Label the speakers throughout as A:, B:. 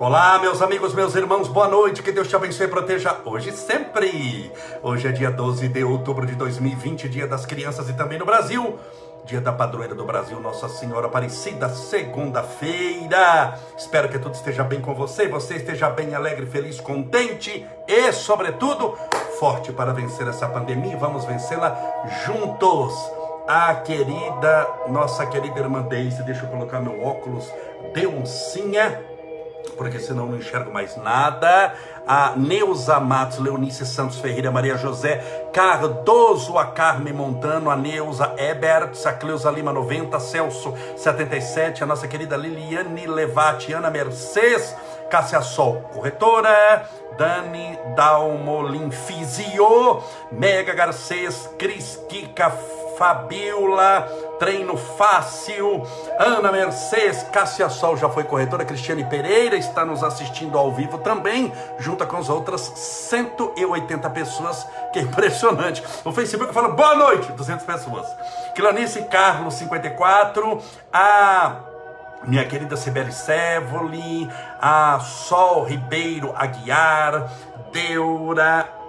A: Olá, meus amigos, meus irmãos, boa noite, que Deus te abençoe e proteja hoje e sempre. Hoje é dia 12 de outubro de 2020, dia das crianças e também no Brasil, dia da padroeira do Brasil, Nossa Senhora Aparecida, segunda-feira. Espero que tudo esteja bem com você, você esteja bem, alegre, feliz, contente e, sobretudo, forte para vencer essa pandemia. Vamos vencê-la juntos. A querida, nossa querida irmã Deise, deixa eu colocar meu óculos, Deusinha porque senão não enxergo mais nada. A Neuza Matos, Leonice Santos Ferreira, Maria José Cardoso, a Carmen Montano, a Neuza Ebert, a Cleusa Lima 90, Celso 77, a nossa querida Liliane Levati, Ana Mercedes, Cássia Sol, corretora, Dani Dalmolin Fizio, Mega Garcês, Cris Kika Fabiola, Treino Fácil, Ana Mercedes, Cássia Sol já foi corretora, Cristiane Pereira está nos assistindo ao vivo também, junto com as outras 180 pessoas, que é impressionante. O Facebook fala boa noite, 200 pessoas. Clanice Carlos, 54, a minha querida Sibeli Sévoli, a Sol Ribeiro Aguiar, Deura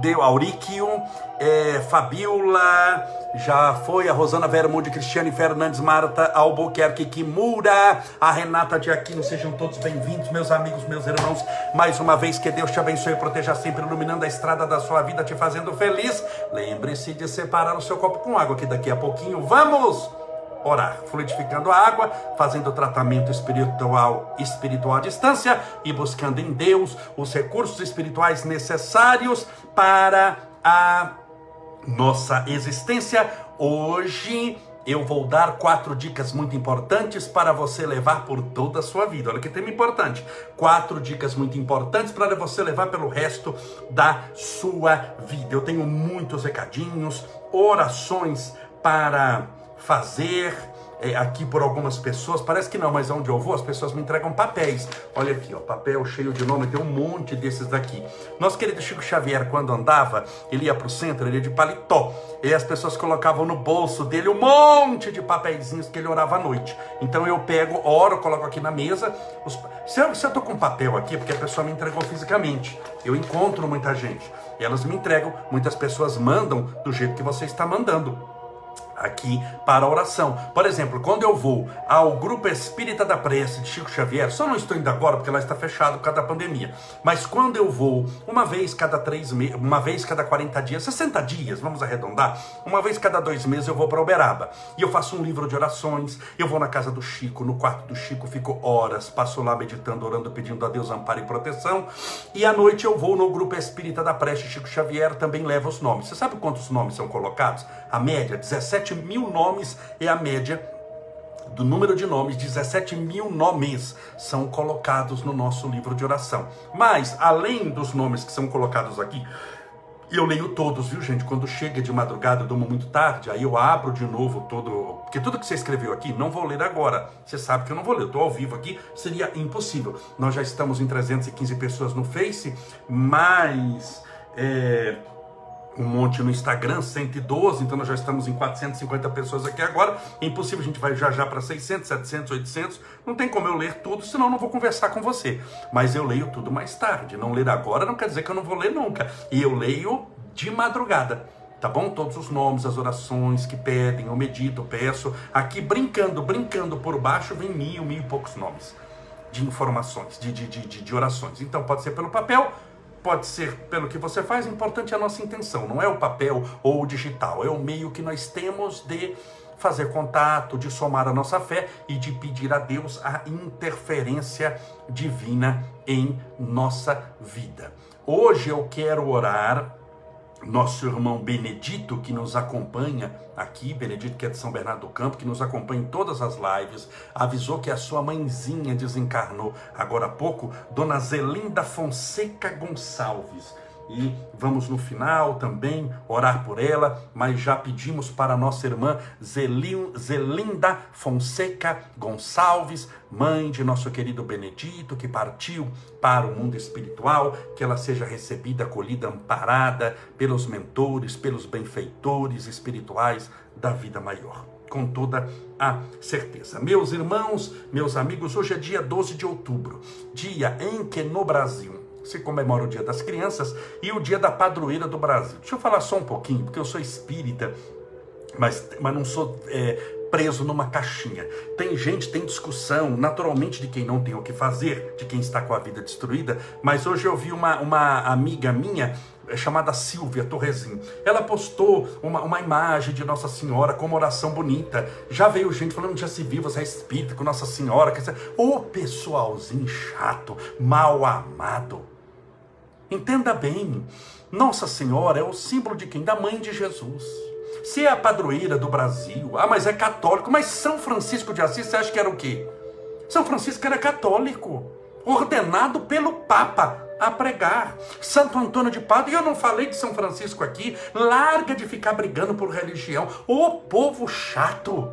A: Deu Auríquio, é, Fabiola, já foi a Rosana Vermude, Cristiane Fernandes, Marta Albuquerque, Kimura, a Renata de Aquino, sejam todos bem-vindos, meus amigos, meus irmãos, mais uma vez que Deus te abençoe e proteja sempre, iluminando a estrada da sua vida, te fazendo feliz. Lembre-se de separar o seu copo com água, que daqui a pouquinho vamos orar, fluidificando a água, fazendo tratamento espiritual, espiritual à distância e buscando em Deus os recursos espirituais necessários para a nossa existência. Hoje eu vou dar quatro dicas muito importantes para você levar por toda a sua vida. Olha que tema importante. Quatro dicas muito importantes para você levar pelo resto da sua vida. Eu tenho muitos recadinhos, orações para fazer é, aqui por algumas pessoas. Parece que não, mas onde eu vou, as pessoas me entregam papéis. Olha aqui, ó, papel cheio de nome, tem um monte desses daqui. Nosso querido Chico Xavier, quando andava, ele ia para o centro, ele ia de paletó. E as pessoas colocavam no bolso dele um monte de papeizinhos que ele orava à noite. Então eu pego, oro, coloco aqui na mesa. Os... Se, eu, se eu tô com papel aqui, porque a pessoa me entregou fisicamente, eu encontro muita gente. Elas me entregam, muitas pessoas mandam do jeito que você está mandando aqui para oração. Por exemplo, quando eu vou ao Grupo Espírita da Prece de Chico Xavier, só não estou indo agora porque lá está fechado por causa da pandemia, mas quando eu vou uma vez cada três meses, uma vez cada 40 dias, 60 dias, vamos arredondar, uma vez cada dois meses eu vou para Uberaba e eu faço um livro de orações, eu vou na casa do Chico, no quarto do Chico, fico horas, passo lá meditando, orando, pedindo a Deus amparo e proteção, e à noite eu vou no Grupo Espírita da Prece Chico Xavier, também leva os nomes. Você sabe quantos nomes são colocados? A média, 17 mil nomes é a média do número de nomes, 17 mil nomes são colocados no nosso livro de oração. Mas, além dos nomes que são colocados aqui, eu leio todos, viu, gente? Quando chega de madrugada, eu durmo muito tarde, aí eu abro de novo todo. Porque tudo que você escreveu aqui, não vou ler agora. Você sabe que eu não vou ler, eu estou ao vivo aqui, seria impossível. Nós já estamos em 315 pessoas no Face, mas. É um monte no Instagram, 112, então nós já estamos em 450 pessoas aqui agora. É impossível, a gente vai já já para 600, 700, 800. Não tem como eu ler tudo, senão não vou conversar com você. Mas eu leio tudo mais tarde. Não ler agora não quer dizer que eu não vou ler nunca. E eu leio de madrugada. Tá bom? Todos os nomes, as orações que pedem, eu medito, eu peço. Aqui brincando, brincando por baixo, vem mil, mil e poucos nomes de informações, de, de, de, de orações. Então pode ser pelo papel, pode ser pelo que você faz, importante é a nossa intenção, não é o papel ou o digital, é o meio que nós temos de fazer contato, de somar a nossa fé e de pedir a Deus a interferência divina em nossa vida. Hoje eu quero orar nosso irmão Benedito, que nos acompanha aqui, Benedito, que é de São Bernardo do Campo, que nos acompanha em todas as lives, avisou que a sua mãezinha desencarnou agora há pouco, Dona Zelinda Fonseca Gonçalves e vamos no final também orar por ela, mas já pedimos para nossa irmã Zelinda Fonseca Gonçalves, mãe de nosso querido Benedito, que partiu para o mundo espiritual, que ela seja recebida, acolhida, amparada pelos mentores, pelos benfeitores espirituais da vida maior. com toda a certeza. Meus irmãos, meus amigos, hoje é dia 12 de outubro, dia em que no Brasil se comemora o Dia das Crianças e o Dia da Padroeira do Brasil. Deixa eu falar só um pouquinho, porque eu sou espírita, mas, mas não sou é, preso numa caixinha. Tem gente, tem discussão, naturalmente, de quem não tem o que fazer, de quem está com a vida destruída, mas hoje eu vi uma, uma amiga minha é chamada Silvia Torrezinho. Ela postou uma, uma imagem de Nossa Senhora com uma oração bonita. Já veio gente falando, já se viu, você é espírita com Nossa Senhora. Ô pessoalzinho chato, mal amado. Entenda bem, Nossa Senhora é o símbolo de quem? Da mãe de Jesus. Se é a padroeira do Brasil, ah, mas é católico, mas São Francisco de Assis, você acha que era o quê? São Francisco era católico, ordenado pelo Papa a pregar. Santo Antônio de Pádua, e eu não falei de São Francisco aqui, larga de ficar brigando por religião. Ô povo chato!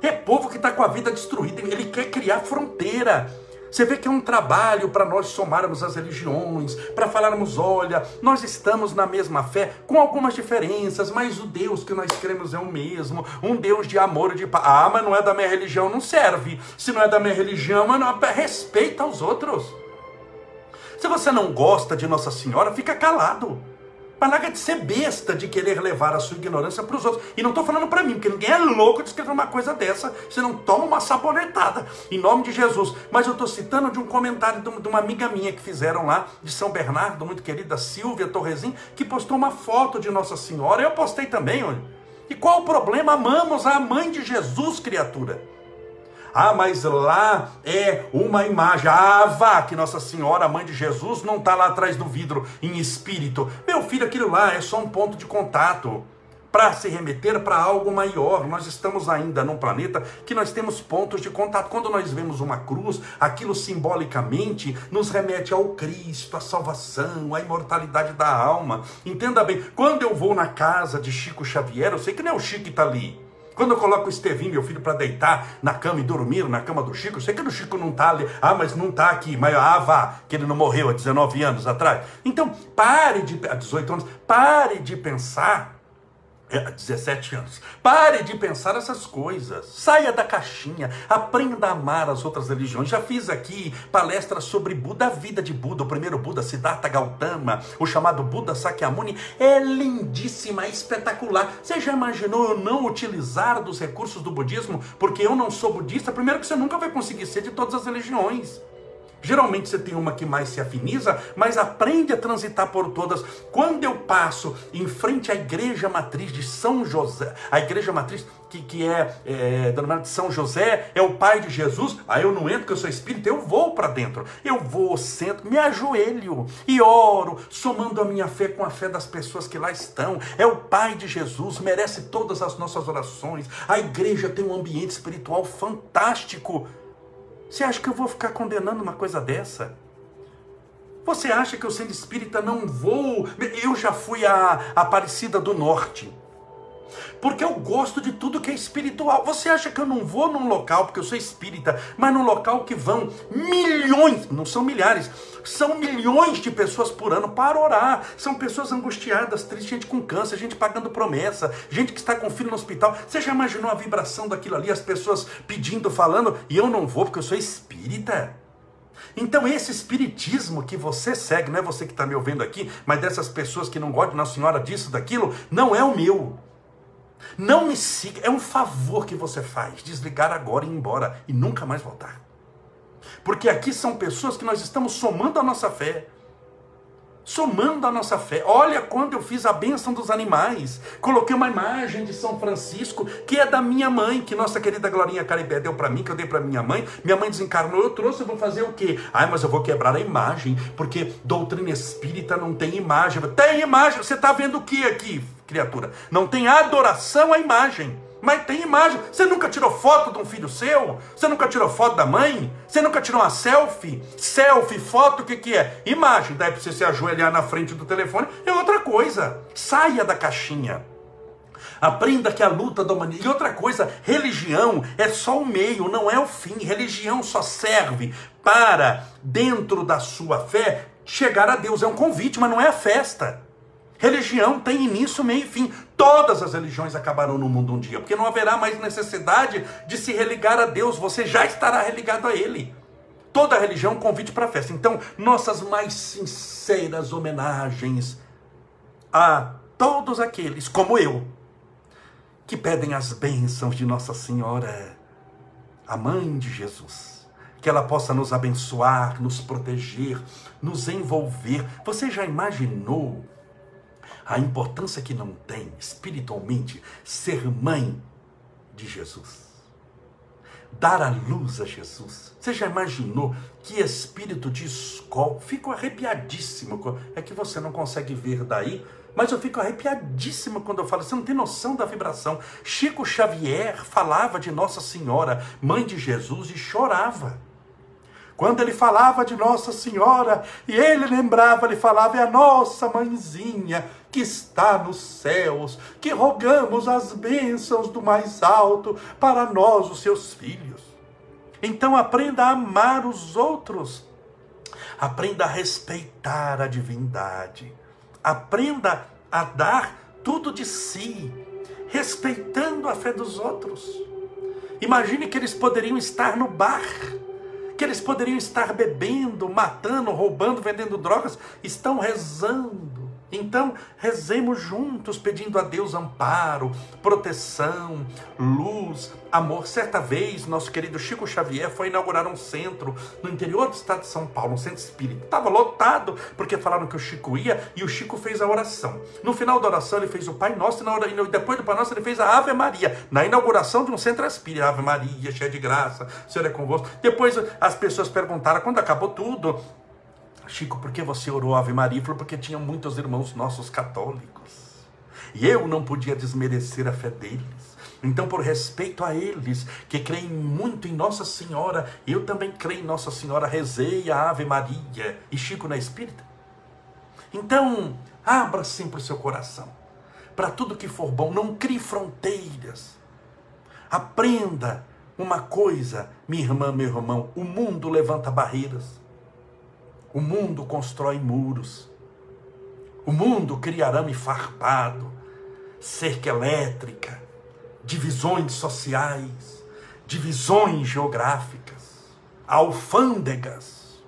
A: É povo que está com a vida destruída, ele quer criar fronteira. Você vê que é um trabalho para nós somarmos as religiões, para falarmos: olha, nós estamos na mesma fé, com algumas diferenças, mas o Deus que nós cremos é o mesmo, um Deus de amor e de paz. Ah, mas não é da minha religião, não serve. Se não é da minha religião, mas não, respeita os outros. Se você não gosta de Nossa Senhora, fica calado. Mas larga de ser besta de querer levar a sua ignorância para os outros. E não estou falando para mim, porque ninguém é louco de escrever uma coisa dessa, você não toma uma sabonetada, em nome de Jesus. Mas eu estou citando de um comentário de uma amiga minha que fizeram lá, de São Bernardo, muito querida Silvia Torresim, que postou uma foto de Nossa Senhora. Eu postei também, olha. E qual o problema? Amamos a mãe de Jesus, criatura. Ah, mas lá é uma imagem. Ah, vá, que Nossa Senhora, mãe de Jesus, não está lá atrás do vidro em espírito. Meu filho, aquilo lá é só um ponto de contato para se remeter para algo maior. Nós estamos ainda num planeta que nós temos pontos de contato. Quando nós vemos uma cruz, aquilo simbolicamente nos remete ao Cristo, à salvação, à imortalidade da alma. Entenda bem, quando eu vou na casa de Chico Xavier, eu sei que não é o Chico que está ali. Quando eu coloco o Estevinho, meu filho, para deitar na cama e dormir na cama do Chico, eu sei que o Chico não está ali. Ah, mas não está aqui. Mas, ah, vá, que ele não morreu há 19 anos atrás. Então, pare de, há 18 anos, pare de pensar 17 anos. Pare de pensar essas coisas. Saia da caixinha. Aprenda a amar as outras religiões. Já fiz aqui palestras sobre Buda, a vida de Buda, o primeiro Buda, Siddhartha Gautama, o chamado Buda Sakyamuni. É lindíssima, é espetacular. Você já imaginou eu não utilizar dos recursos do budismo porque eu não sou budista? Primeiro que você nunca vai conseguir ser de todas as religiões. Geralmente você tem uma que mais se afiniza, mas aprende a transitar por todas. Quando eu passo em frente à igreja matriz de São José, a igreja matriz que, que é, é denominada de São José, é o pai de Jesus, aí eu não entro porque eu sou espírita, eu vou para dentro. Eu vou, sento, me ajoelho e oro, somando a minha fé com a fé das pessoas que lá estão. É o pai de Jesus, merece todas as nossas orações. A igreja tem um ambiente espiritual fantástico. Você acha que eu vou ficar condenando uma coisa dessa? Você acha que eu sendo espírita não vou? Eu já fui a Aparecida do Norte porque eu gosto de tudo que é espiritual. Você acha que eu não vou num local, porque eu sou espírita, mas num local que vão milhões, não são milhares, são milhões de pessoas por ano para orar. São pessoas angustiadas, tristes, gente com câncer, gente pagando promessa, gente que está com filho no hospital. Você já imaginou a vibração daquilo ali, as pessoas pedindo, falando, e eu não vou porque eu sou espírita? Então, esse espiritismo que você segue, não é você que está me ouvindo aqui, mas dessas pessoas que não gostam de Nossa Senhora disso, daquilo, não é o meu. Não me siga, é um favor que você faz, desligar agora e ir embora e nunca mais voltar. Porque aqui são pessoas que nós estamos somando a nossa fé. Somando a nossa fé. Olha quando eu fiz a bênção dos animais. Coloquei uma imagem de São Francisco, que é da minha mãe, que nossa querida Glorinha Caribé deu para mim, que eu dei para minha mãe. Minha mãe desencarnou, eu trouxe, eu vou fazer o quê? Ai, mas eu vou quebrar a imagem, porque doutrina espírita não tem imagem. Tem imagem, você está vendo o que aqui? criatura. Não tem adoração à imagem. Mas tem imagem. Você nunca tirou foto de um filho seu? Você nunca tirou foto da mãe? Você nunca tirou uma selfie? Selfie, foto, o que, que é? Imagem. Daí para você se ajoelhar na frente do telefone é outra coisa. Saia da caixinha. Aprenda que a luta da humanidade. E outra coisa, religião é só o meio, não é o fim. Religião só serve para, dentro da sua fé, chegar a Deus. É um convite, mas não é a festa. Religião tem início, meio e fim. Todas as religiões acabarão no mundo um dia, porque não haverá mais necessidade de se religar a Deus, você já estará religado a Ele. Toda religião convite para a festa. Então, nossas mais sinceras homenagens a todos aqueles, como eu, que pedem as bênçãos de Nossa Senhora, a mãe de Jesus. Que ela possa nos abençoar, nos proteger, nos envolver. Você já imaginou a importância que não tem espiritualmente ser mãe de Jesus. Dar a luz a Jesus. Você já imaginou que espírito de escola? Fico arrepiadíssimo. É que você não consegue ver daí, mas eu fico arrepiadíssimo quando eu falo. Você não tem noção da vibração. Chico Xavier falava de Nossa Senhora, mãe de Jesus, e chorava. Quando ele falava de Nossa Senhora, e ele lembrava, ele falava, é a nossa mãezinha que está nos céus, que rogamos as bênçãos do mais alto para nós, os seus filhos. Então aprenda a amar os outros, aprenda a respeitar a divindade, aprenda a dar tudo de si, respeitando a fé dos outros. Imagine que eles poderiam estar no bar que eles poderiam estar bebendo, matando, roubando, vendendo drogas, estão rezando então, rezemos juntos, pedindo a Deus amparo, proteção, luz, amor. Certa vez, nosso querido Chico Xavier foi inaugurar um centro no interior do estado de São Paulo, um centro espírita. Estava lotado, porque falaram que o Chico ia e o Chico fez a oração. No final da oração, ele fez o Pai Nosso e depois do Pai Nosso, ele fez a Ave Maria, na inauguração de um centro espírita. Ave Maria, cheia de graça, Senhor é convosco. Depois as pessoas perguntaram, quando acabou tudo, Chico, por que você orou Ave Maria? Falou, porque tinha muitos irmãos nossos católicos. E eu não podia desmerecer a fé deles. Então, por respeito a eles, que creem muito em Nossa Senhora, eu também creio em Nossa Senhora, rezei a Ave Maria. E Chico é espírita? Então, abra sempre o seu coração. Para tudo que for bom, não crie fronteiras. Aprenda uma coisa, minha irmã, meu irmão: o mundo levanta barreiras. O mundo constrói muros. O mundo cria arame farpado, cerca elétrica, divisões sociais, divisões geográficas, alfândegas.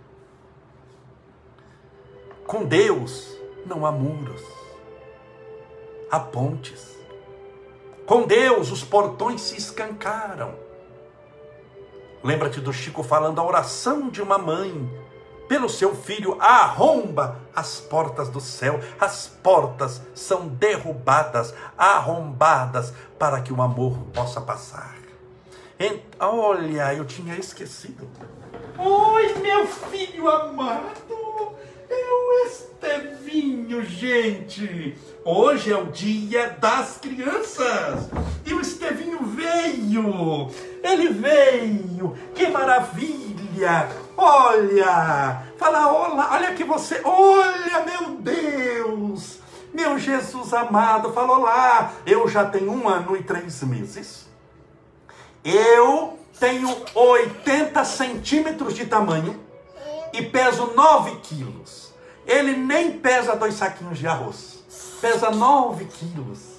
A: Com Deus não há muros, há pontes. Com Deus os portões se escancaram. Lembra-te do Chico falando a oração de uma mãe pelo seu filho, arromba as portas do céu. As portas são derrubadas, arrombadas, para que o amor possa passar. olha, eu tinha esquecido. Oi, meu filho amado. É o Estevinho, gente. Hoje é o dia das crianças. E o Estevinho veio. Ele veio. Que maravilha Olha, fala olá, olha que você, olha meu Deus, meu Jesus amado, fala olá. Eu já tenho um ano e três meses. Eu tenho 80 centímetros de tamanho e peso 9 quilos. Ele nem pesa dois saquinhos de arroz, pesa 9 quilos.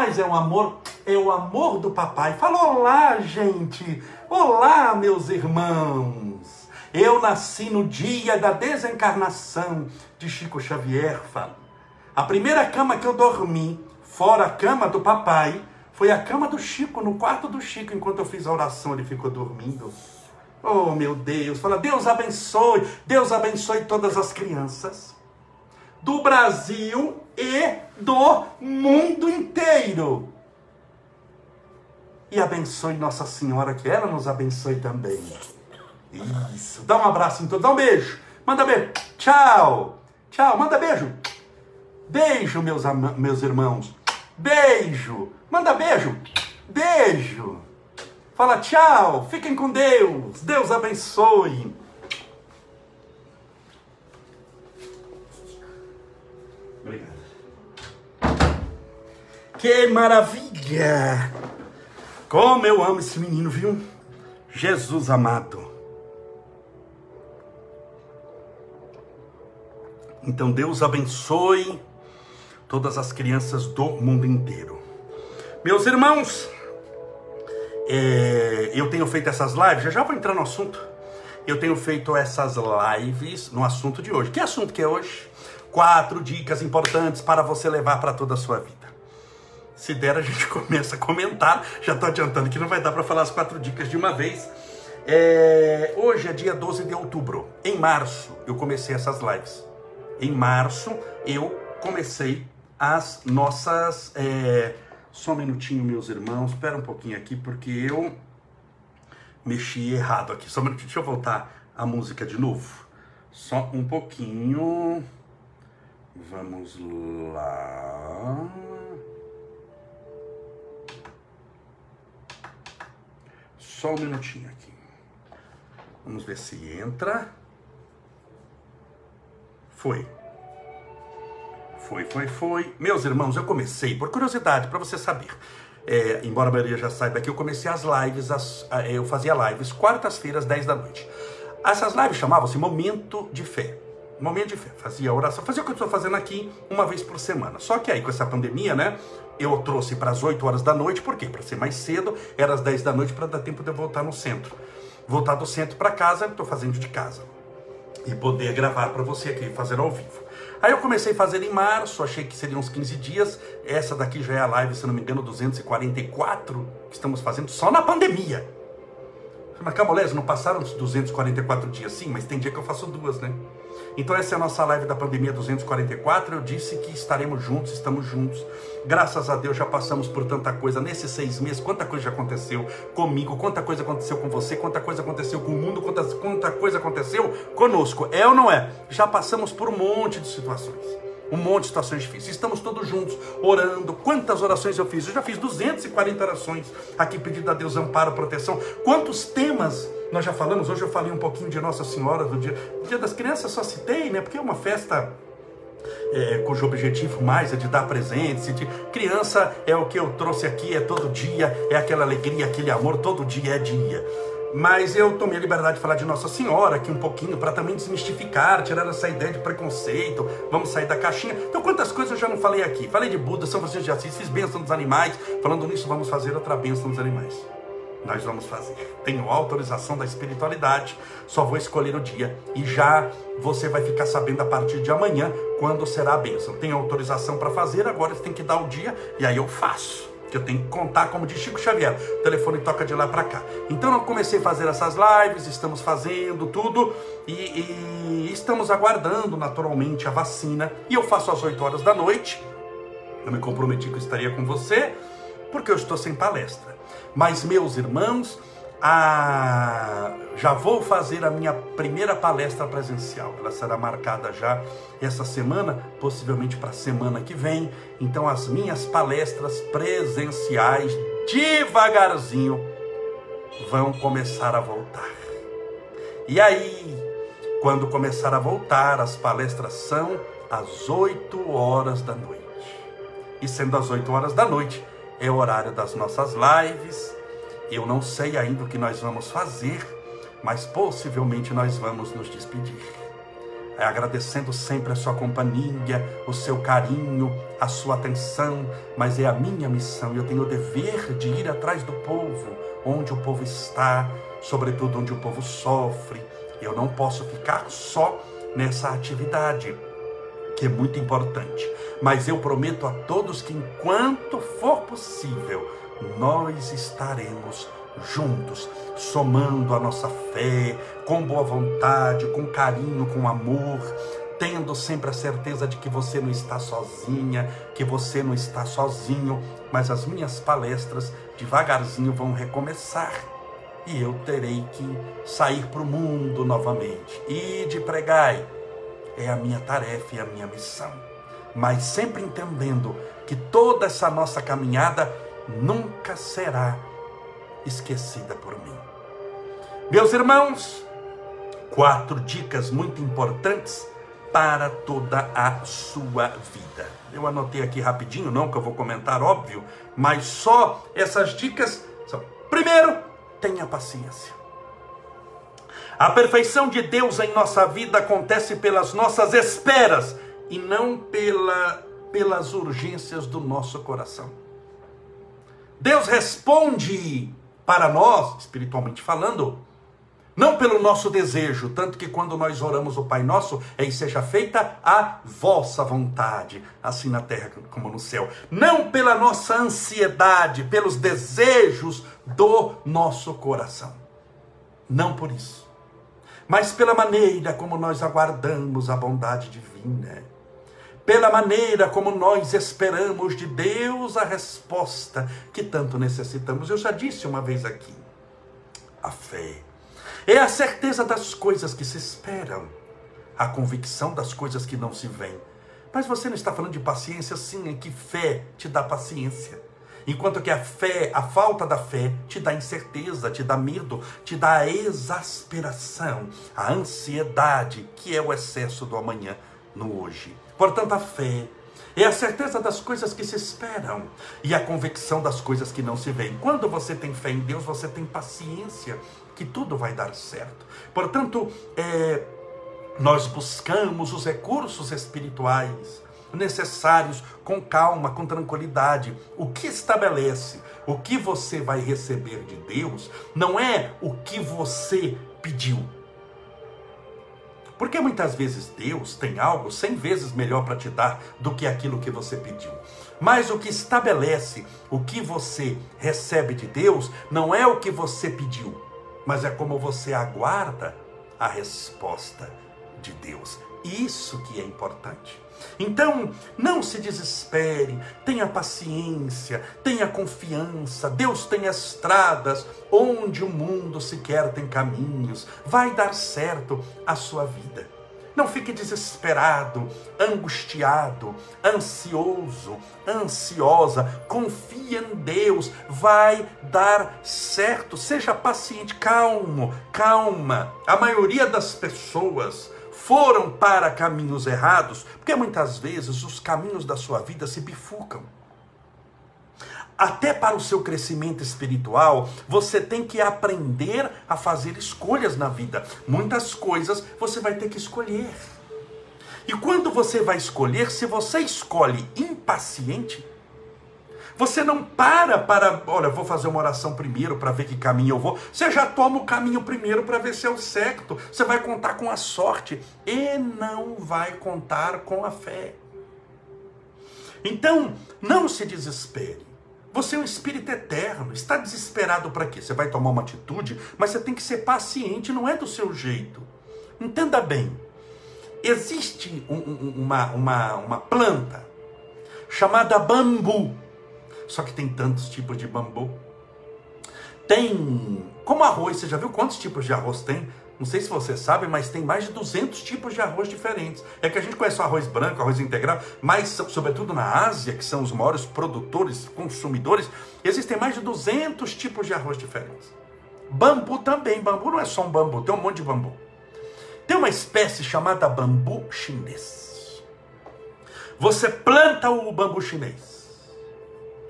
A: Mas é um amor, é o amor do papai. Fala olá, gente. Olá, meus irmãos. Eu nasci no dia da desencarnação de Chico Xavier, fala. A primeira cama que eu dormi, fora a cama do papai, foi a cama do Chico, no quarto do Chico, enquanto eu fiz a oração, ele ficou dormindo. Oh, meu Deus, fala, Deus abençoe, Deus abençoe todas as crianças do Brasil e do mundo inteiro. E abençoe Nossa Senhora, que ela nos abençoe também. Isso. Dá um abraço em todos. Dá um beijo. Manda beijo. Tchau. Tchau. Manda beijo. Beijo, meus, meus irmãos. Beijo. Manda beijo. Beijo. Fala tchau. Fiquem com Deus. Deus abençoe. Que maravilha! Como eu amo esse menino, viu? Jesus amado. Então Deus abençoe todas as crianças do mundo inteiro. Meus irmãos, é, eu tenho feito essas lives, já já vou entrar no assunto. Eu tenho feito essas lives no assunto de hoje. Que assunto que é hoje? Quatro dicas importantes para você levar para toda a sua vida. Se der, a gente começa a comentar. Já estou adiantando que não vai dar para falar as quatro dicas de uma vez. É, hoje é dia 12 de outubro. Em março, eu comecei essas lives. Em março, eu comecei as nossas. É, só um minutinho, meus irmãos. Espera um pouquinho aqui, porque eu mexi errado aqui. Só um minutinho. Deixa eu voltar a música de novo. Só um pouquinho. Vamos lá. Só um minutinho aqui. Vamos ver se entra. Foi. Foi, foi, foi. Meus irmãos, eu comecei, por curiosidade, para você saber. É, embora a maioria já saiba que eu comecei as lives, as, eu fazia lives quartas-feiras, 10 da noite. Essas lives chamavam-se Momento de Fé. Momento de fé. Fazia oração, fazia o que eu estou fazendo aqui uma vez por semana. Só que aí, com essa pandemia, né? Eu trouxe para as 8 horas da noite, por quê? Para ser mais cedo, era às 10 da noite para dar tempo de eu voltar no centro. Voltar do centro para casa, estou fazendo de casa. E poder gravar para você aqui, fazer ao vivo. Aí eu comecei a fazer em março, achei que seriam uns 15 dias. Essa daqui já é a live, se não me engano, 244 que estamos fazendo só na pandemia. Mas Camolés, não passaram os 244 dias? Sim, mas tem dia que eu faço duas, né? Então essa é a nossa live da pandemia 244. Eu disse que estaremos juntos, estamos juntos. Graças a Deus já passamos por tanta coisa nesses seis meses. Quanta coisa já aconteceu comigo, quanta coisa aconteceu com você, quanta coisa aconteceu com o mundo, quanta, quanta coisa aconteceu conosco. É ou não é? Já passamos por um monte de situações um monte de situações difíceis. Estamos todos juntos orando. Quantas orações eu fiz? Eu já fiz 240 orações aqui pedindo a Deus amparo, proteção. Quantos temas nós já falamos? Hoje eu falei um pouquinho de Nossa Senhora, do dia, dia das Crianças, só citei, né? Porque é uma festa é, cujo objetivo mais é de dar presentes. De... Criança é o que eu trouxe aqui, é todo dia, é aquela alegria, aquele amor, todo dia é dia. Mas eu tomei a liberdade de falar de Nossa Senhora aqui um pouquinho para também desmistificar, tirar essa ideia de preconceito, vamos sair da caixinha. Então, quantas coisas eu já não falei aqui? Falei de Buda, São Francisco de Assis, fiz bênção dos animais. Falando nisso, vamos fazer outra bênção dos animais. Nós vamos fazer. Tenho autorização da espiritualidade, só vou escolher o dia e já você vai ficar sabendo a partir de amanhã quando será a bênção. Tenho autorização para fazer, agora você tem que dar o dia e aí eu faço que eu tenho que contar, como diz Chico Xavier, o telefone toca de lá para cá. Então eu comecei a fazer essas lives, estamos fazendo tudo e, e, estamos aguardando naturalmente a vacina. E eu faço às 8 horas da noite. Eu me comprometi que eu estaria com você, porque eu estou sem palestra. Mas meus irmãos, a... já vou fazer a minha primeira palestra presencial. Ela será marcada já essa semana, possivelmente para a semana que vem. Então, as minhas palestras presenciais, devagarzinho, vão começar a voltar. E aí, quando começar a voltar, as palestras são às 8 horas da noite. E sendo às 8 horas da noite, é o horário das nossas lives eu não sei ainda o que nós vamos fazer, mas possivelmente nós vamos nos despedir. É agradecendo sempre a sua companhia, o seu carinho, a sua atenção, mas é a minha missão. Eu tenho o dever de ir atrás do povo, onde o povo está, sobretudo onde o povo sofre. Eu não posso ficar só nessa atividade, que é muito importante. Mas eu prometo a todos que, enquanto for possível, nós estaremos juntos, somando a nossa fé, com boa vontade, com carinho, com amor, tendo sempre a certeza de que você não está sozinha, que você não está sozinho, mas as minhas palestras devagarzinho vão recomeçar e eu terei que sair para o mundo novamente. E de pregai é a minha tarefa e a minha missão, mas sempre entendendo que toda essa nossa caminhada nunca será esquecida por mim. Meus irmãos, quatro dicas muito importantes para toda a sua vida. Eu anotei aqui rapidinho, não que eu vou comentar, óbvio, mas só essas dicas são: primeiro, tenha paciência. A perfeição de Deus em nossa vida acontece pelas nossas esperas e não pela pelas urgências do nosso coração. Deus responde para nós, espiritualmente falando, não pelo nosso desejo, tanto que quando nós oramos o Pai Nosso, é e seja feita a vossa vontade, assim na terra como no céu. Não pela nossa ansiedade, pelos desejos do nosso coração. Não por isso. Mas pela maneira como nós aguardamos a bondade divina. Pela maneira como nós esperamos de Deus a resposta que tanto necessitamos. Eu já disse uma vez aqui. A fé é a certeza das coisas que se esperam, a convicção das coisas que não se veem. Mas você não está falando de paciência, sim, é que fé te dá paciência. Enquanto que a fé, a falta da fé, te dá incerteza, te dá medo, te dá a exasperação, a ansiedade, que é o excesso do amanhã no hoje. Portanto, a fé é a certeza das coisas que se esperam e a convicção das coisas que não se veem. Quando você tem fé em Deus, você tem paciência que tudo vai dar certo. Portanto, é, nós buscamos os recursos espirituais necessários com calma, com tranquilidade. O que estabelece o que você vai receber de Deus não é o que você pediu. Porque muitas vezes Deus tem algo cem vezes melhor para te dar do que aquilo que você pediu. Mas o que estabelece o que você recebe de Deus não é o que você pediu, mas é como você aguarda a resposta de Deus. Isso que é importante. Então, não se desespere, tenha paciência, tenha confiança. Deus tem estradas onde o mundo sequer tem caminhos. Vai dar certo a sua vida. Não fique desesperado, angustiado, ansioso, ansiosa. Confie em Deus, vai dar certo. Seja paciente, calmo, calma. A maioria das pessoas foram para caminhos errados, porque muitas vezes os caminhos da sua vida se bifurcam até para o seu crescimento espiritual, você tem que aprender a fazer escolhas na vida. Muitas coisas você vai ter que escolher. E quando você vai escolher, se você escolhe impaciente, você não para para, olha, vou fazer uma oração primeiro para ver que caminho eu vou. Você já toma o caminho primeiro para ver se é o certo. Você vai contar com a sorte e não vai contar com a fé. Então, não se desespere. Você é um espírito eterno. Está desesperado para quê? Você vai tomar uma atitude, mas você tem que ser paciente, não é do seu jeito. Entenda bem. Existe um, um, uma, uma, uma planta chamada bambu. Só que tem tantos tipos de bambu. Tem. Como arroz, você já viu quantos tipos de arroz tem? Não sei se você sabe, mas tem mais de 200 tipos de arroz diferentes. É que a gente conhece o arroz branco, arroz integral, mas sobretudo na Ásia, que são os maiores produtores, consumidores, existem mais de 200 tipos de arroz diferentes. Bambu também, bambu não é só um bambu, tem um monte de bambu. Tem uma espécie chamada bambu chinês. Você planta o bambu chinês.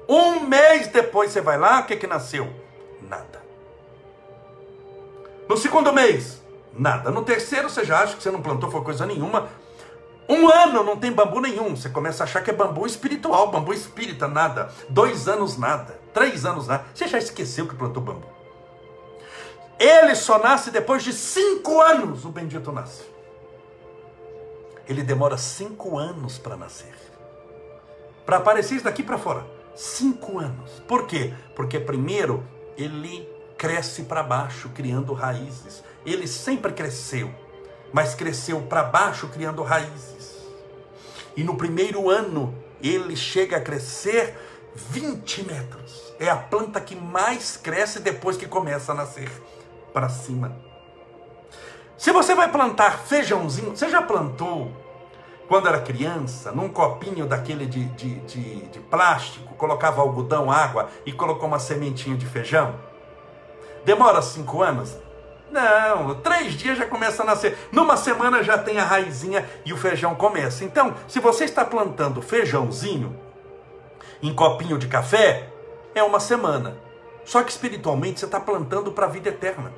A: Um mês depois você vai lá, o que que nasceu? Nada. No segundo mês, nada. No terceiro, você já acha que você não plantou foi coisa nenhuma. Um ano não tem bambu nenhum. Você começa a achar que é bambu espiritual, bambu espírita, nada. Dois anos, nada. Três anos, nada. Você já esqueceu que plantou bambu. Ele só nasce depois de cinco anos, o bendito nasce. Ele demora cinco anos para nascer. Para aparecer isso daqui para fora. Cinco anos. Por quê? Porque primeiro ele cresce para baixo, criando raízes. Ele sempre cresceu, mas cresceu para baixo, criando raízes. E no primeiro ano, ele chega a crescer 20 metros. É a planta que mais cresce depois que começa a nascer para cima. Se você vai plantar feijãozinho, você já plantou quando era criança, num copinho daquele de, de, de, de plástico, colocava algodão, água e colocou uma sementinha de feijão? Demora cinco anos? Não, três dias já começa a nascer. Numa semana já tem a raizinha e o feijão começa. Então, se você está plantando feijãozinho em copinho de café, é uma semana. Só que espiritualmente você está plantando para a vida eterna.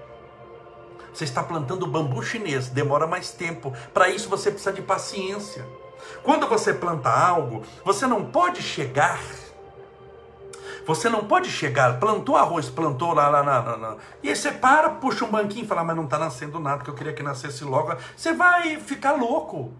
A: Você está plantando bambu chinês, demora mais tempo. Para isso você precisa de paciência. Quando você planta algo, você não pode chegar você não pode chegar, plantou arroz, plantou lá, lá, lá, lá, e aí você para, puxa um banquinho e fala, mas não está nascendo nada, que eu queria que nascesse logo. Você vai ficar louco.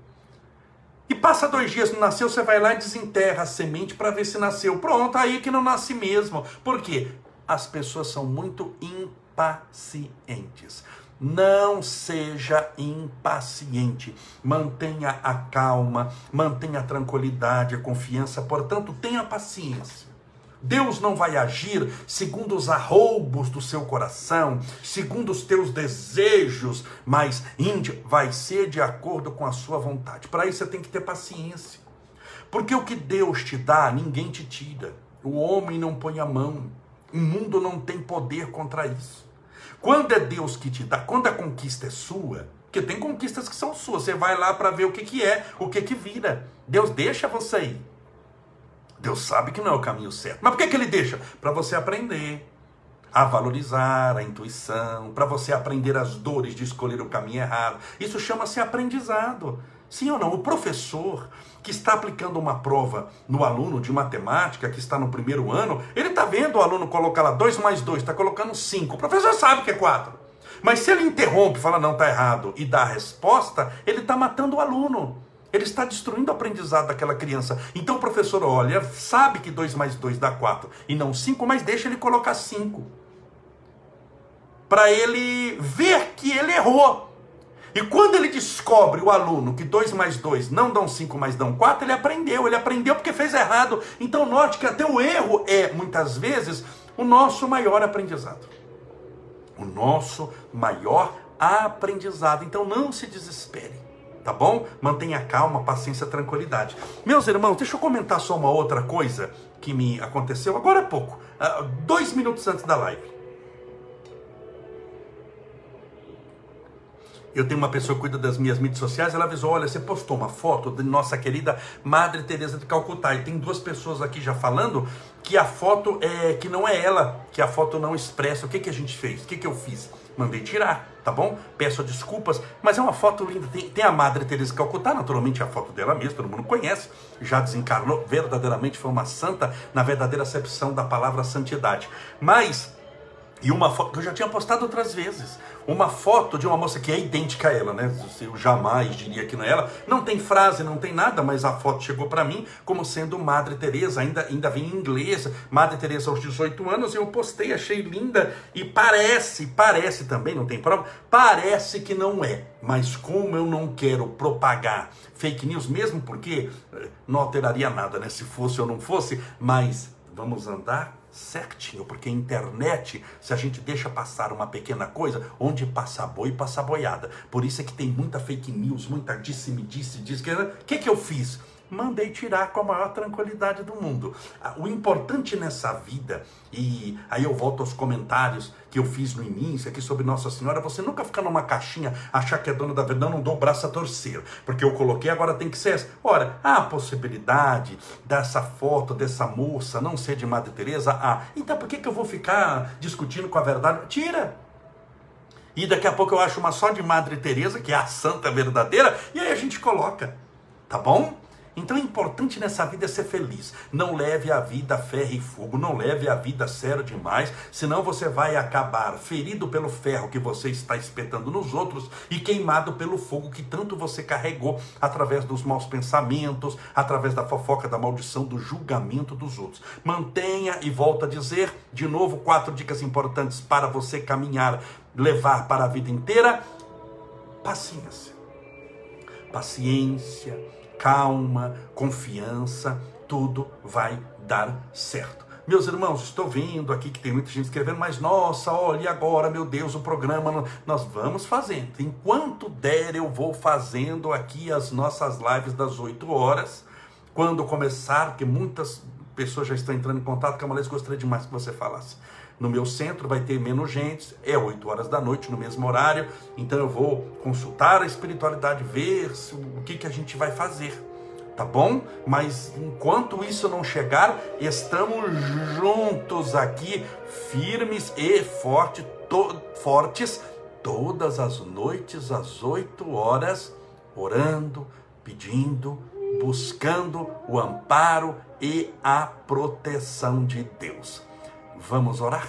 A: E passa dois dias, não nasceu, você vai lá e desenterra a semente para ver se nasceu. Pronto, aí que não nasce mesmo. Por quê? As pessoas são muito impacientes. Não seja impaciente. Mantenha a calma, mantenha a tranquilidade, a confiança. Portanto, tenha paciência. Deus não vai agir segundo os arroubos do seu coração, segundo os teus desejos, mas vai ser de acordo com a sua vontade. Para isso você tem que ter paciência. Porque o que Deus te dá, ninguém te tira. O homem não põe a mão. O mundo não tem poder contra isso. Quando é Deus que te dá, quando a conquista é sua, porque tem conquistas que são suas, você vai lá para ver o que, que é, o que, que vira. Deus deixa você ir. Deus sabe que não é o caminho certo. Mas por que, que ele deixa? Para você aprender a valorizar a intuição, para você aprender as dores de escolher o caminho errado. Isso chama-se aprendizado. Sim ou não? O professor que está aplicando uma prova no aluno de matemática, que está no primeiro ano, ele está vendo o aluno colocar lá 2 mais 2, está colocando 5. O professor sabe que é 4. Mas se ele interrompe, fala não, está errado, e dá a resposta, ele está matando o aluno. Ele está destruindo o aprendizado daquela criança. Então o professor olha, sabe que 2 mais 2 dá 4 e não 5, mas deixa ele colocar 5. Para ele ver que ele errou. E quando ele descobre o aluno que 2 mais 2 não dão 5, mas dão 4, ele aprendeu. Ele aprendeu porque fez errado. Então note que até o erro é, muitas vezes, o nosso maior aprendizado. O nosso maior aprendizado. Então não se desespere tá bom? Mantenha calma, paciência, tranquilidade. Meus irmãos, deixa eu comentar só uma outra coisa que me aconteceu agora há pouco, uh, dois minutos antes da live. Eu tenho uma pessoa que cuida das minhas mídias sociais, ela avisou, olha, você postou uma foto de nossa querida Madre Teresa de Calcutá. E tem duas pessoas aqui já falando que a foto é que não é ela, que a foto não expressa. O que, que a gente fez? O que, que eu fiz? Mandei tirar, tá bom? Peço desculpas, mas é uma foto linda. Tem, tem a Madre Teresa de Calcutá, naturalmente a foto dela mesma, todo mundo conhece. Já desencarnou, verdadeiramente foi uma santa na verdadeira acepção da palavra santidade. Mas e uma foto que eu já tinha postado outras vezes. Uma foto de uma moça que é idêntica a ela, né? Eu jamais diria que não é ela. Não tem frase, não tem nada, mas a foto chegou para mim como sendo Madre Teresa, ainda, ainda vem em inglês. Madre Teresa aos 18 anos, eu postei, achei linda. E parece, parece também, não tem prova, parece que não é. Mas como eu não quero propagar fake news, mesmo porque eh, não alteraria nada, né? Se fosse ou não fosse, mas vamos andar certinho, porque a internet, se a gente deixa passar uma pequena coisa, onde passa boi, passa boiada. Por isso é que tem muita fake news, muita disse-me, disse, disse. O que, que eu fiz? Mandei tirar com a maior tranquilidade do mundo. Ah, o importante nessa vida, e aí eu volto aos comentários que eu fiz no início aqui sobre Nossa Senhora, você nunca ficar numa caixinha, achar que é dona da verdade, não, não dou o braço a torcer, porque eu coloquei, agora tem que ser essa. Ora, há a possibilidade dessa foto, dessa moça não ser de Madre Teresa? Ah, então por que, que eu vou ficar discutindo com a verdade? Tira! E daqui a pouco eu acho uma só de Madre Teresa, que é a santa verdadeira, e aí a gente coloca. Tá bom? Então é importante nessa vida ser feliz. Não leve a vida a ferro e fogo, não leve a vida sério demais, senão você vai acabar ferido pelo ferro que você está espetando nos outros e queimado pelo fogo que tanto você carregou através dos maus pensamentos, através da fofoca, da maldição, do julgamento dos outros. Mantenha e volta a dizer de novo quatro dicas importantes para você caminhar, levar para a vida inteira: paciência. Paciência calma, confiança, tudo vai dar certo. Meus irmãos, estou vendo aqui que tem muita gente escrevendo, mas nossa, olha agora, meu Deus, o programa. Nós vamos fazendo. Enquanto der, eu vou fazendo aqui as nossas lives das 8 horas. Quando começar, porque muitas pessoas já estão entrando em contato, Camaleis, gostaria demais que você falasse. No meu centro vai ter menos gente, é 8 horas da noite, no mesmo horário. Então eu vou consultar a espiritualidade, ver o que, que a gente vai fazer. Tá bom? Mas enquanto isso não chegar, estamos juntos aqui, firmes e forte, to, fortes, todas as noites às 8 horas, orando, pedindo, buscando o amparo e a proteção de Deus. Vamos orar?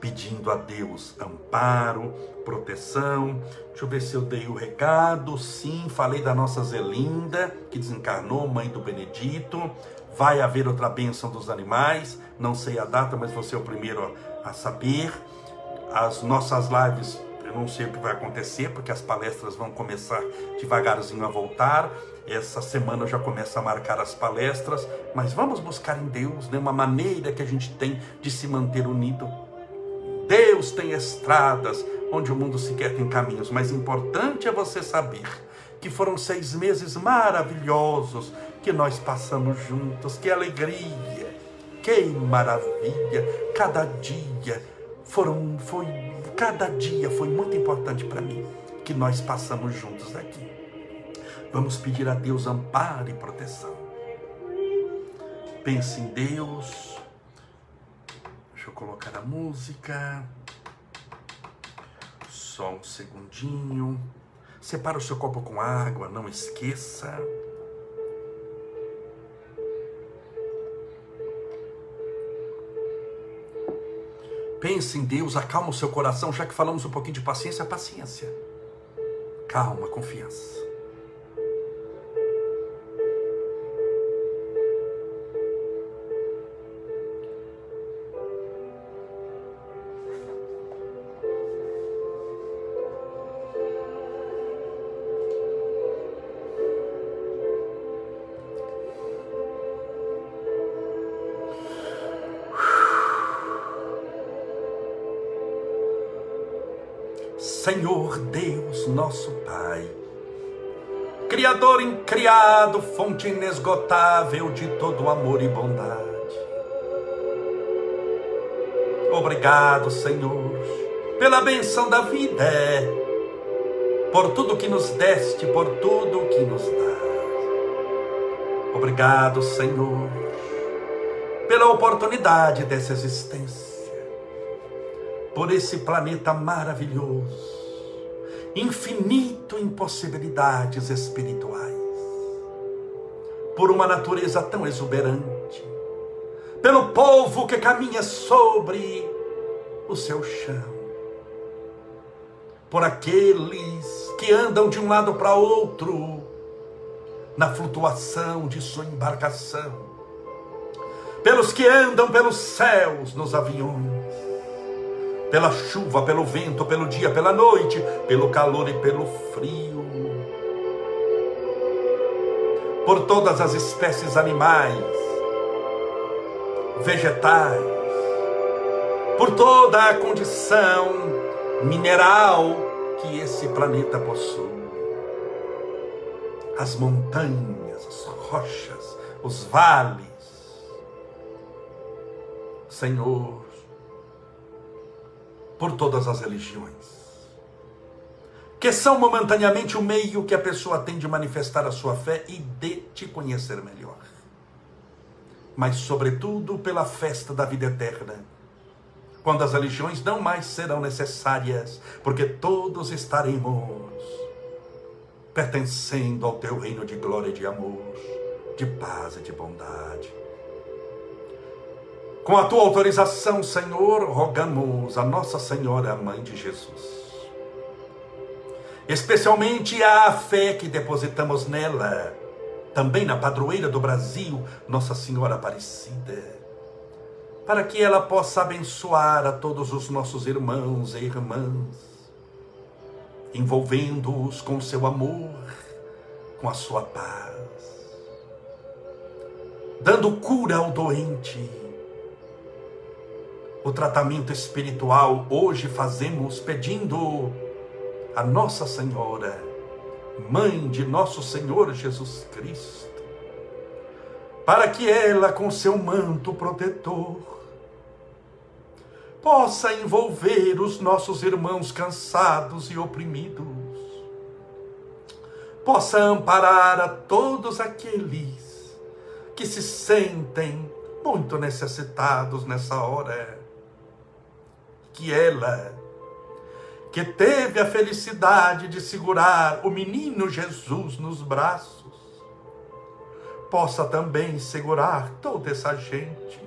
A: Pedindo a Deus amparo, proteção. Deixa eu ver se eu dei o recado. Sim, falei da nossa Zelinda, que desencarnou, mãe do Benedito. Vai haver outra bênção dos animais. Não sei a data, mas você é o primeiro a saber. As nossas lives eu não sei o que vai acontecer, porque as palestras vão começar devagarzinho a voltar. Essa semana já começo a marcar as palestras, mas vamos buscar em Deus né, uma maneira que a gente tem de se manter unido. Deus tem estradas onde o mundo sequer tem caminhos, mas importante é você saber que foram seis meses maravilhosos que nós passamos juntos. Que alegria, que maravilha! Cada dia foram, foi Cada dia foi muito importante para mim que nós passamos juntos aqui. Vamos pedir a Deus amparo e proteção. Pense em Deus. Deixa eu colocar a música. Só um segundinho. Separa o seu copo com água, não esqueça. Pense em Deus, acalma o seu coração, já que falamos um pouquinho de paciência, paciência. Calma, confiança. Senhor Deus, nosso Pai, Criador incriado, fonte inesgotável de todo amor e bondade. Obrigado, Senhor, pela benção da vida, por tudo que nos deste, por tudo que nos dá. Obrigado, Senhor, pela oportunidade dessa existência, por esse planeta maravilhoso infinito em possibilidades espirituais, por uma natureza tão exuberante, pelo povo que caminha sobre o seu chão, por aqueles que andam de um lado para outro na flutuação de sua embarcação, pelos que andam pelos céus nos aviões, pela chuva, pelo vento, pelo dia, pela noite, pelo calor e pelo frio, por todas as espécies animais, vegetais, por toda a condição mineral que esse planeta possui. As montanhas, as rochas, os vales. Senhor, por todas as religiões, que são momentaneamente o meio que a pessoa tem de manifestar a sua fé e de te conhecer melhor, mas, sobretudo, pela festa da vida eterna, quando as religiões não mais serão necessárias, porque todos estaremos pertencendo ao teu reino de glória e de amor, de paz e de bondade. Com a tua autorização, Senhor, rogamos a Nossa Senhora, Mãe de Jesus, especialmente a fé que depositamos nela, também na padroeira do Brasil, Nossa Senhora Aparecida, para que ela possa abençoar a todos os nossos irmãos e irmãs, envolvendo-os com seu amor, com a sua paz, dando cura ao doente, o tratamento espiritual hoje fazemos pedindo a Nossa Senhora, Mãe de nosso Senhor Jesus Cristo, para que ela, com seu manto protetor, possa envolver os nossos irmãos cansados e oprimidos, possa amparar a todos aqueles que se sentem muito necessitados nessa hora que ela, que teve a felicidade de segurar o menino Jesus nos braços, possa também segurar toda essa gente.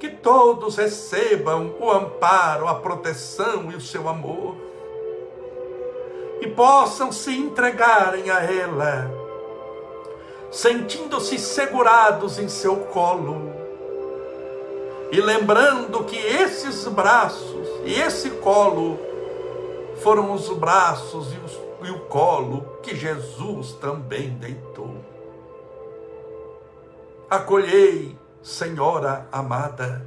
A: Que todos recebam o amparo, a proteção e o seu amor. E possam se entregarem a ela, sentindo-se segurados em seu colo. E lembrando que esses braços e esse colo foram os braços e, os, e o colo que Jesus também deitou. Acolhei, Senhora amada,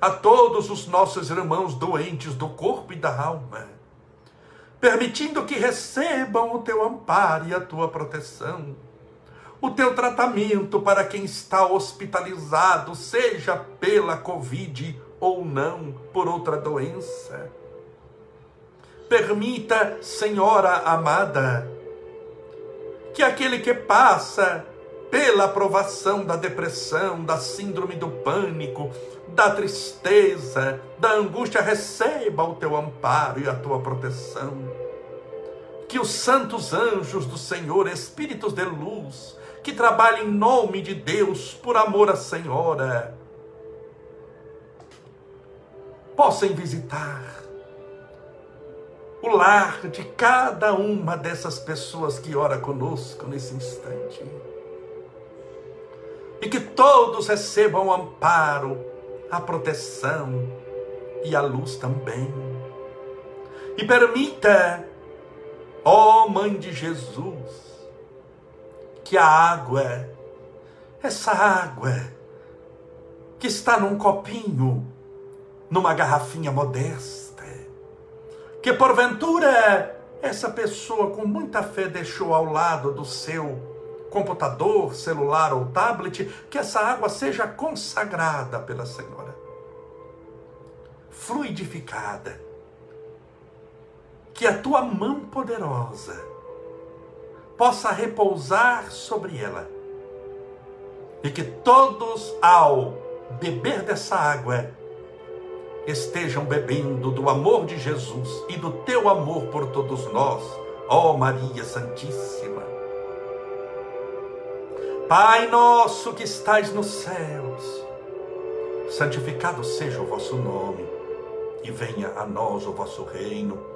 A: a todos os nossos irmãos doentes do corpo e da alma, permitindo que recebam o teu amparo e a tua proteção, o teu tratamento para quem está hospitalizado, seja pela Covid ou não, por outra doença Permita, Senhora amada, que aquele que passa pela provação da depressão, da síndrome do pânico, da tristeza, da angústia, receba o teu amparo e a tua proteção. Que os santos anjos do Senhor, espíritos de luz, que trabalham em nome de Deus, por amor à Senhora, possam visitar o lar de cada uma dessas pessoas que ora conosco nesse instante. E que todos recebam o amparo, a proteção e a luz também. E permita, ó Mãe de Jesus, que a água, essa água que está num copinho, numa garrafinha modesta, que porventura essa pessoa com muita fé deixou ao lado do seu computador, celular ou tablet, que essa água seja consagrada pela Senhora, fluidificada, que a tua mão poderosa possa repousar sobre ela e que todos, ao beber dessa água, estejam bebendo do amor de Jesus e do teu amor por todos nós, ó Maria Santíssima. Pai nosso que estais nos céus, santificado seja o vosso nome, e venha a nós o vosso reino.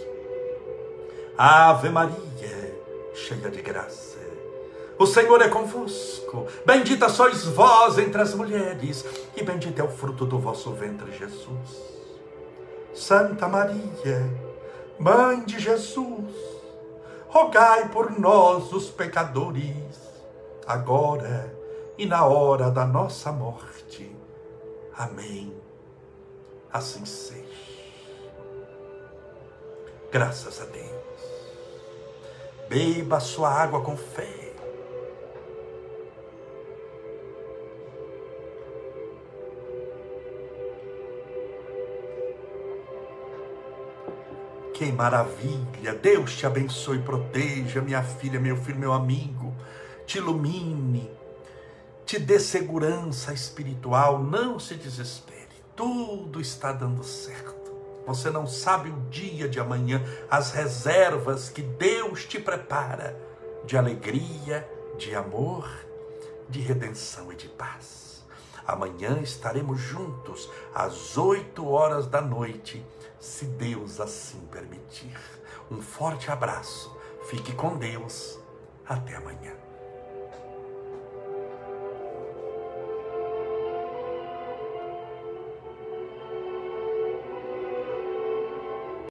A: Ave Maria, cheia de graça. O Senhor é convosco. Bendita sois vós entre as mulheres, e bendito é o fruto do vosso ventre, Jesus. Santa Maria, Mãe de Jesus, rogai por nós, os pecadores, agora e na hora da nossa morte. Amém. Assim seja. Graças a Deus. Beba sua água com fé Que maravilha! Deus te abençoe proteja, minha filha, meu filho, meu amigo. Te ilumine, te dê segurança espiritual. Não se desespere, tudo está dando certo. Você não sabe o dia de amanhã, as reservas que Deus te prepara de alegria, de amor, de redenção e de paz. Amanhã estaremos juntos às oito horas da noite se Deus assim permitir. Um forte abraço, fique com Deus, até amanhã.